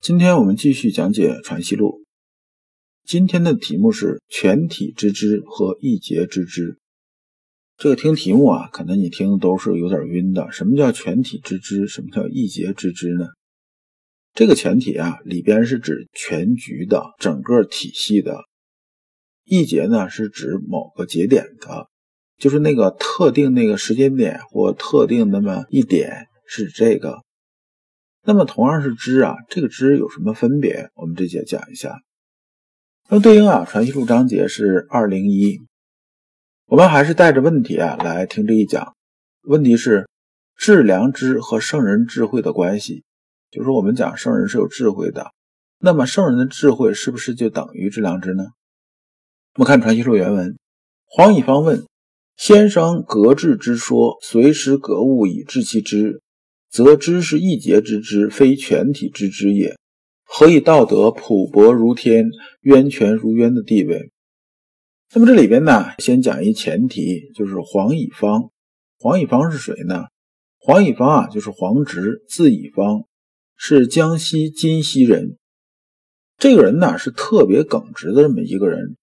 今天我们继续讲解《传习录》，今天的题目是“全体之知”和“一节之知”。这个听题目啊，可能你听都是有点晕的。什么叫全体之知？什么叫一节之知呢？这个全体啊，里边是指全局的整个体系的；一节呢，是指某个节点的，就是那个特定那个时间点或特定那么一点是这个。那么同样是知啊，这个知有什么分别？我们这节讲一下。那么对应啊，《传习录》章节是二零一。我们还是带着问题啊来听这一讲。问题是致良知和圣人智慧的关系，就是我们讲圣人是有智慧的，那么圣人的智慧是不是就等于致良知呢？我们看《传习录》原文：黄以方问先生：“格致之说，随时格物以致其知。”则知是一节之知，非全体之知也。何以道德普博如天，渊泉如渊的地位？那么这里边呢，先讲一前提，就是黄以方。黄以方是谁呢？黄以方啊，就是黄直，字以方，是江西金溪人。这个人呢，是特别耿直的这么一个人。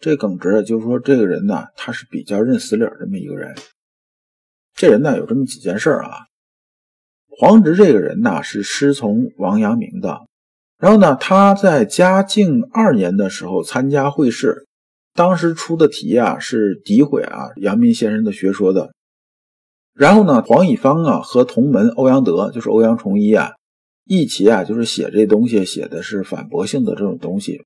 这耿直就是说，这个人呢，他是比较认死理儿这么一个人。这人呢，有这么几件事啊。黄直这个人呢，是师从王阳明的。然后呢，他在嘉靖二年的时候参加会试，当时出的题啊是诋毁啊阳明先生的学说的。然后呢，黄以方啊和同门欧阳德，就是欧阳崇一啊，一起啊就是写这东西，写的是反驳性的这种东西。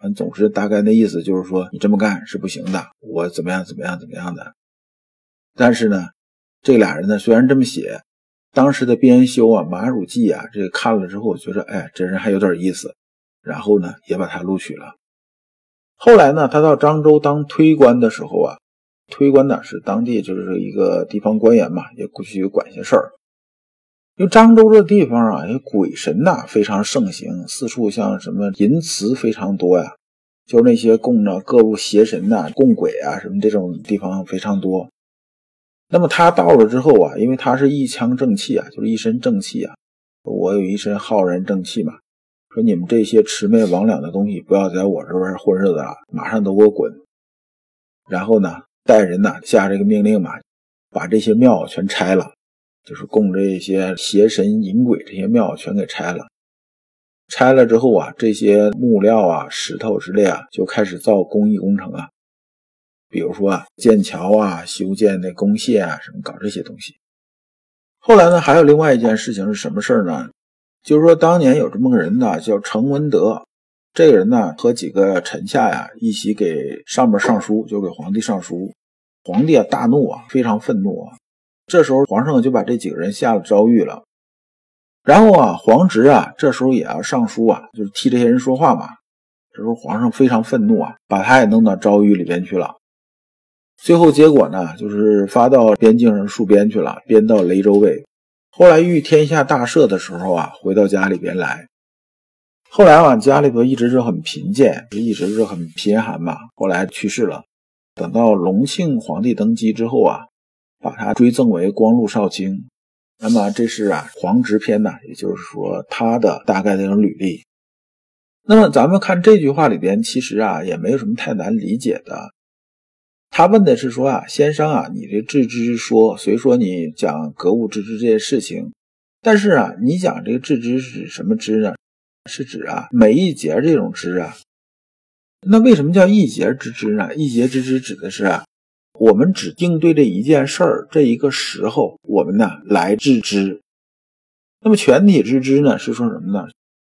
嗯，总之大概那意思就是说，你这么干是不行的，我怎么样怎么样怎么样的。但是呢，这俩人呢虽然这么写。当时的编修啊，马汝记啊，这个看了之后，觉得哎，这人还有点意思，然后呢，也把他录取了。后来呢，他到漳州当推官的时候啊，推官呢是当地就是一个地方官员嘛，也过去管些事儿。因为漳州这地方啊，这鬼神呐非常盛行，四处像什么淫祠非常多呀，就那些供着各路邪神呐、供鬼啊什么这种地方非常多。那么他到了之后啊，因为他是一腔正气啊，就是一身正气啊，我有一身浩然正气嘛。说你们这些魑魅魍魉的东西，不要在我这边混日子了，马上都给我滚！然后呢，带人呢下这个命令嘛，把这些庙全拆了，就是供这些邪神淫鬼这些庙全给拆了。拆了之后啊，这些木料啊、石头之类啊，就开始造工艺工程啊。比如说啊，建桥啊，修建那工械啊，什么搞这些东西。后来呢，还有另外一件事情是什么事儿呢？就是说，当年有这么个人呢，叫程文德。这个人呢，和几个臣下呀，一起给上面上书，就给皇帝上书。皇帝啊，大怒啊，非常愤怒啊。这时候，皇上就把这几个人下了诏狱了。然后啊，皇侄啊，这时候也要上书啊，就是替这些人说话嘛。这时候，皇上非常愤怒啊，把他也弄到诏狱里边去了。最后结果呢，就是发到边境上戍边去了，边到雷州卫。后来遇天下大赦的时候啊，回到家里边来。后来啊，家里头一直是很贫贱，一直是很贫寒嘛。后来去世了。等到隆庆皇帝登基之后啊，把他追赠为光禄少卿。那么这是啊皇侄篇呢，也就是说他的大概的种履历。那么咱们看这句话里边，其实啊也没有什么太难理解的。他问的是说啊，先生啊，你这致知说，虽说你讲格物致知这件事情，但是啊，你讲这个致知是指什么知呢？是指啊每一节这种知啊。那为什么叫一节之知呢？一节之知指的是啊，我们只应对这一件事儿，这一个时候，我们呢来致知。那么全体之知呢，是说什么呢？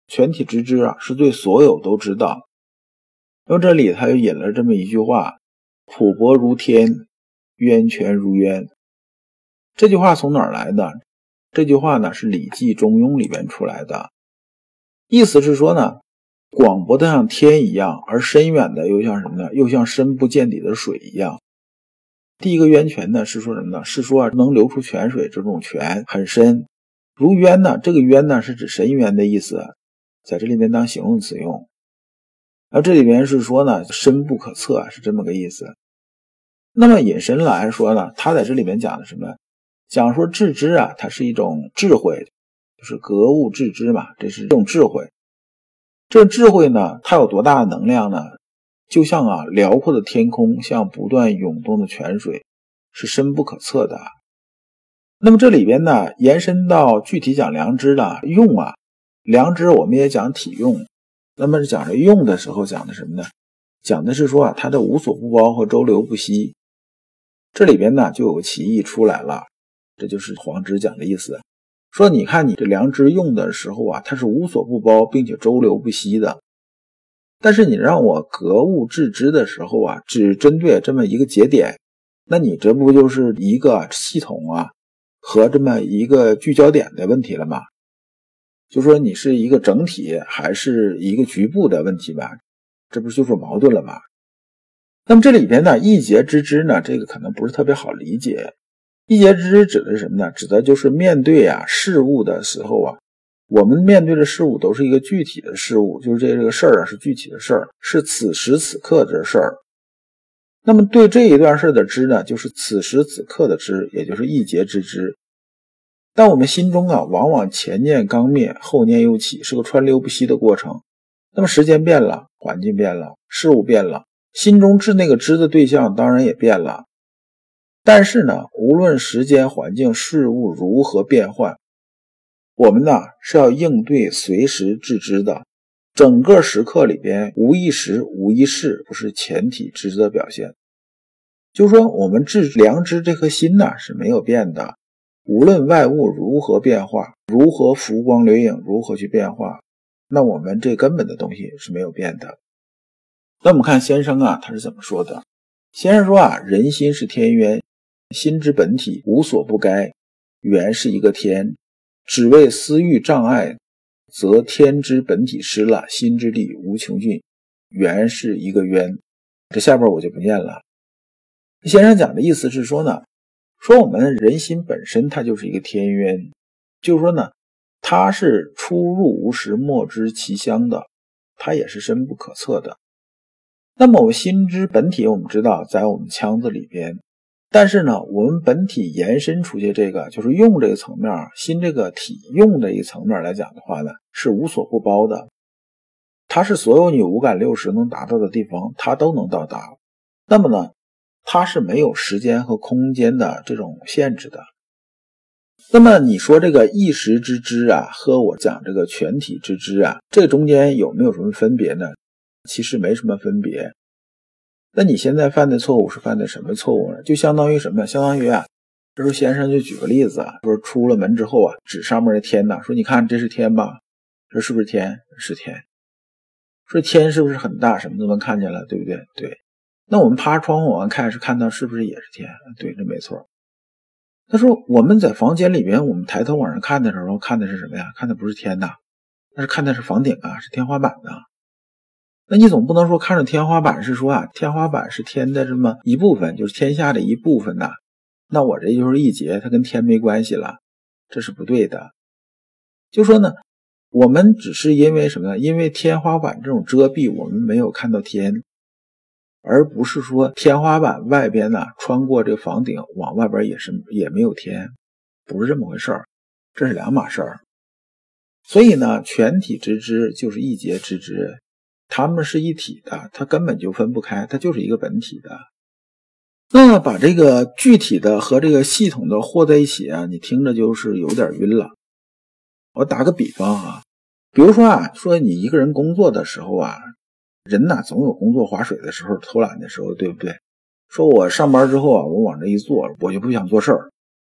全体之知啊，是对所有都知道。那么这里他又引了这么一句话。普薄如天，渊泉如渊。这句话从哪儿来的？这句话呢是《礼记中庸》里边出来的。意思是说呢，广博的像天一样，而深远的又像什么呢？又像深不见底的水一样。第一个渊泉呢，是说什么呢？是说能流出泉水，这种泉很深，如渊呢？这个渊呢，是指深渊的意思，在这里面当形容词用。而这里边是说呢，深不可测，是这么个意思。那么引申来说呢，他在这里面讲的什么？讲说致知啊，它是一种智慧，就是格物致知嘛，这是一种智慧。这智慧呢，它有多大的能量呢？就像啊，辽阔的天空，像不断涌动的泉水，是深不可测的。那么这里边呢，延伸到具体讲良知的用啊，良知我们也讲体用。那么讲着用的时候，讲的什么呢？讲的是说啊，它的无所不包和周流不息。这里边呢，就有个歧义出来了，这就是黄直讲的意思，说你看你这良知用的时候啊，它是无所不包，并且周流不息的。但是你让我格物致知的时候啊，只针对这么一个节点，那你这不就是一个系统啊和这么一个聚焦点的问题了吗？就说你是一个整体还是一个局部的问题吧？这不是就是矛盾了吗？那么这里边呢，一节之知呢，这个可能不是特别好理解。一节之知指的是什么呢？指的就是面对啊事物的时候啊，我们面对的事物都是一个具体的事物，就是这这个事儿啊是具体的事儿，是此时此刻的事儿。那么对这一段事儿的知呢，就是此时此刻的知，也就是一节之知。但我们心中啊，往往前念刚灭，后念又起，是个川流不息的过程。那么时间变了，环境变了，事物变了。心中知那个知的对象当然也变了，但是呢，无论时间、环境、事物如何变换，我们呢是要应对随时致知的。整个时刻里边，无一时、无一事不是前体知的表现。就是说，我们治良知这颗心呢是没有变的，无论外物如何变化，如何浮光掠影，如何去变化，那我们这根本的东西是没有变的。那我们看先生啊，他是怎么说的？先生说啊，人心是天渊，心之本体无所不该，原是一个天，只为私欲障碍，则天之本体失了，心之力无穷尽，原是一个渊。这下边我就不念了。先生讲的意思是说呢，说我们人心本身它就是一个天渊，就是说呢，它是出入无时，莫知其乡的，它也是深不可测的。那么我们心之本体，我们知道在我们腔子里边，但是呢，我们本体延伸出去这个就是用这个层面，心这个体用的一层面来讲的话呢，是无所不包的，它是所有你五感六识能达到的地方，它都能到达。那么呢，它是没有时间和空间的这种限制的。那么你说这个一时之知啊，和我讲这个全体之知啊，这中间有没有什么分别呢？其实没什么分别。那你现在犯的错误是犯的什么错误呢？就相当于什么？相当于啊，这时候先生就举个例子啊，说出了门之后啊，指上面的天呐，说你看这是天吧？说是不是天？是天。说天是不是很大？什么都能看见了，对不对？对。那我们趴窗户往外看，是看到是不是也是天？对，这没错。他说我们在房间里边，我们抬头往上看的时候，看的是什么呀？看的不是天呐，那是看的是房顶啊，是天花板呐。那你总不能说看着天花板是说啊，天花板是天的这么一部分，就是天下的一部分呐。那我这就是一节，它跟天没关系了，这是不对的。就说呢，我们只是因为什么呢？因为天花板这种遮蔽，我们没有看到天，而不是说天花板外边呢，穿过这房顶往外边也是也没有天，不是这么回事儿，这是两码事儿。所以呢，全体之知就是一节之知。他们是一体的，它根本就分不开，它就是一个本体的。那把这个具体的和这个系统的和在一起啊，你听着就是有点晕了。我打个比方啊，比如说啊，说你一个人工作的时候啊，人呐总有工作划水的时候、偷懒的时候，对不对？说我上班之后啊，我往这一坐，我就不想做事儿。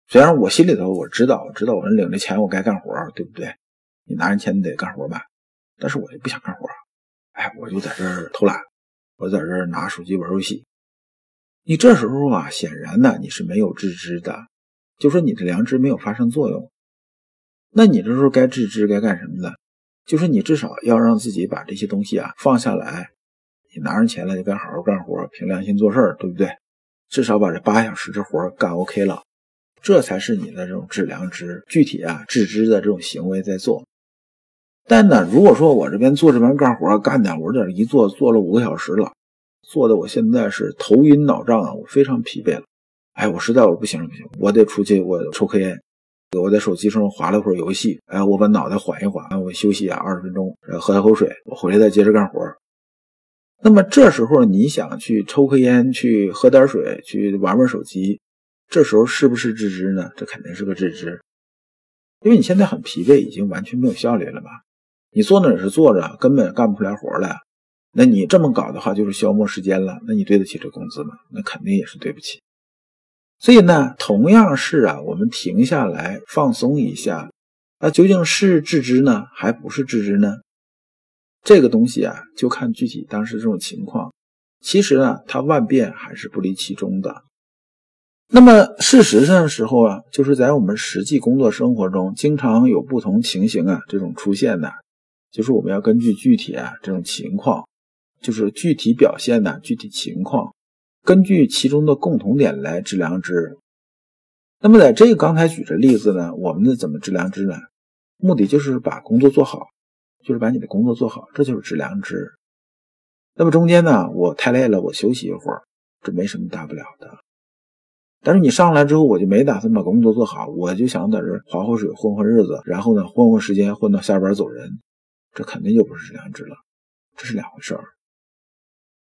虽然我心里头我知道，我知道我领着钱我该干活，对不对？你拿人钱你得干活吧，但是我就不想干活。哎，我就在这儿偷懒，我在这儿拿手机玩游戏。你这时候啊，显然呢你是没有自知的，就说你的良知没有发生作用。那你这时候该自知该干什么呢？就是你至少要让自己把这些东西啊放下来，你拿上钱来就该好好干活，凭良心做事儿，对不对？至少把这八小时这活干 OK 了，这才是你的这种致良知，具体啊致知的这种行为在做。但呢，如果说我这边做这边干活，干点我这一做做了五个小时了，做的我现在是头晕脑胀啊，我非常疲惫了。哎，我实在我不行了，不行，我得出去，我抽颗烟，我在手机上划了会儿游戏，哎，我把脑袋缓一缓，我休息啊二十分钟，喝点口水，我回来再接着干活。那么这时候你想去抽颗烟，去喝点水，去玩玩手机，这时候是不是自知呢？这肯定是个自知，因为你现在很疲惫，已经完全没有效率了吧？你坐那也是坐着，根本干不出来活来。那你这么搞的话，就是消磨时间了。那你对得起这工资吗？那肯定也是对不起。所以呢，同样是啊，我们停下来放松一下，那究竟是致知呢，还不是致知呢？这个东西啊，就看具体当时这种情况。其实呢，它万变还是不离其中的。那么事实上的时候啊，就是在我们实际工作生活中，经常有不同情形啊这种出现的。就是我们要根据具体啊这种情况，就是具体表现的具体情况，根据其中的共同点来知良知。那么在这个刚才举的例子呢，我们的怎么知良知呢？目的就是把工作做好，就是把你的工作做好，这就是知良知。那么中间呢，我太累了，我休息一会儿，这没什么大不了的。但是你上来之后，我就没打算把工作做好，我就想在这划划水，混混日子，然后呢，混混时间，混到下班走人。这肯定就不是知良知了，这是两回事儿。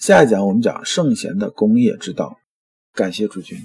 下一讲我们讲圣贤的功业之道。感谢诸君。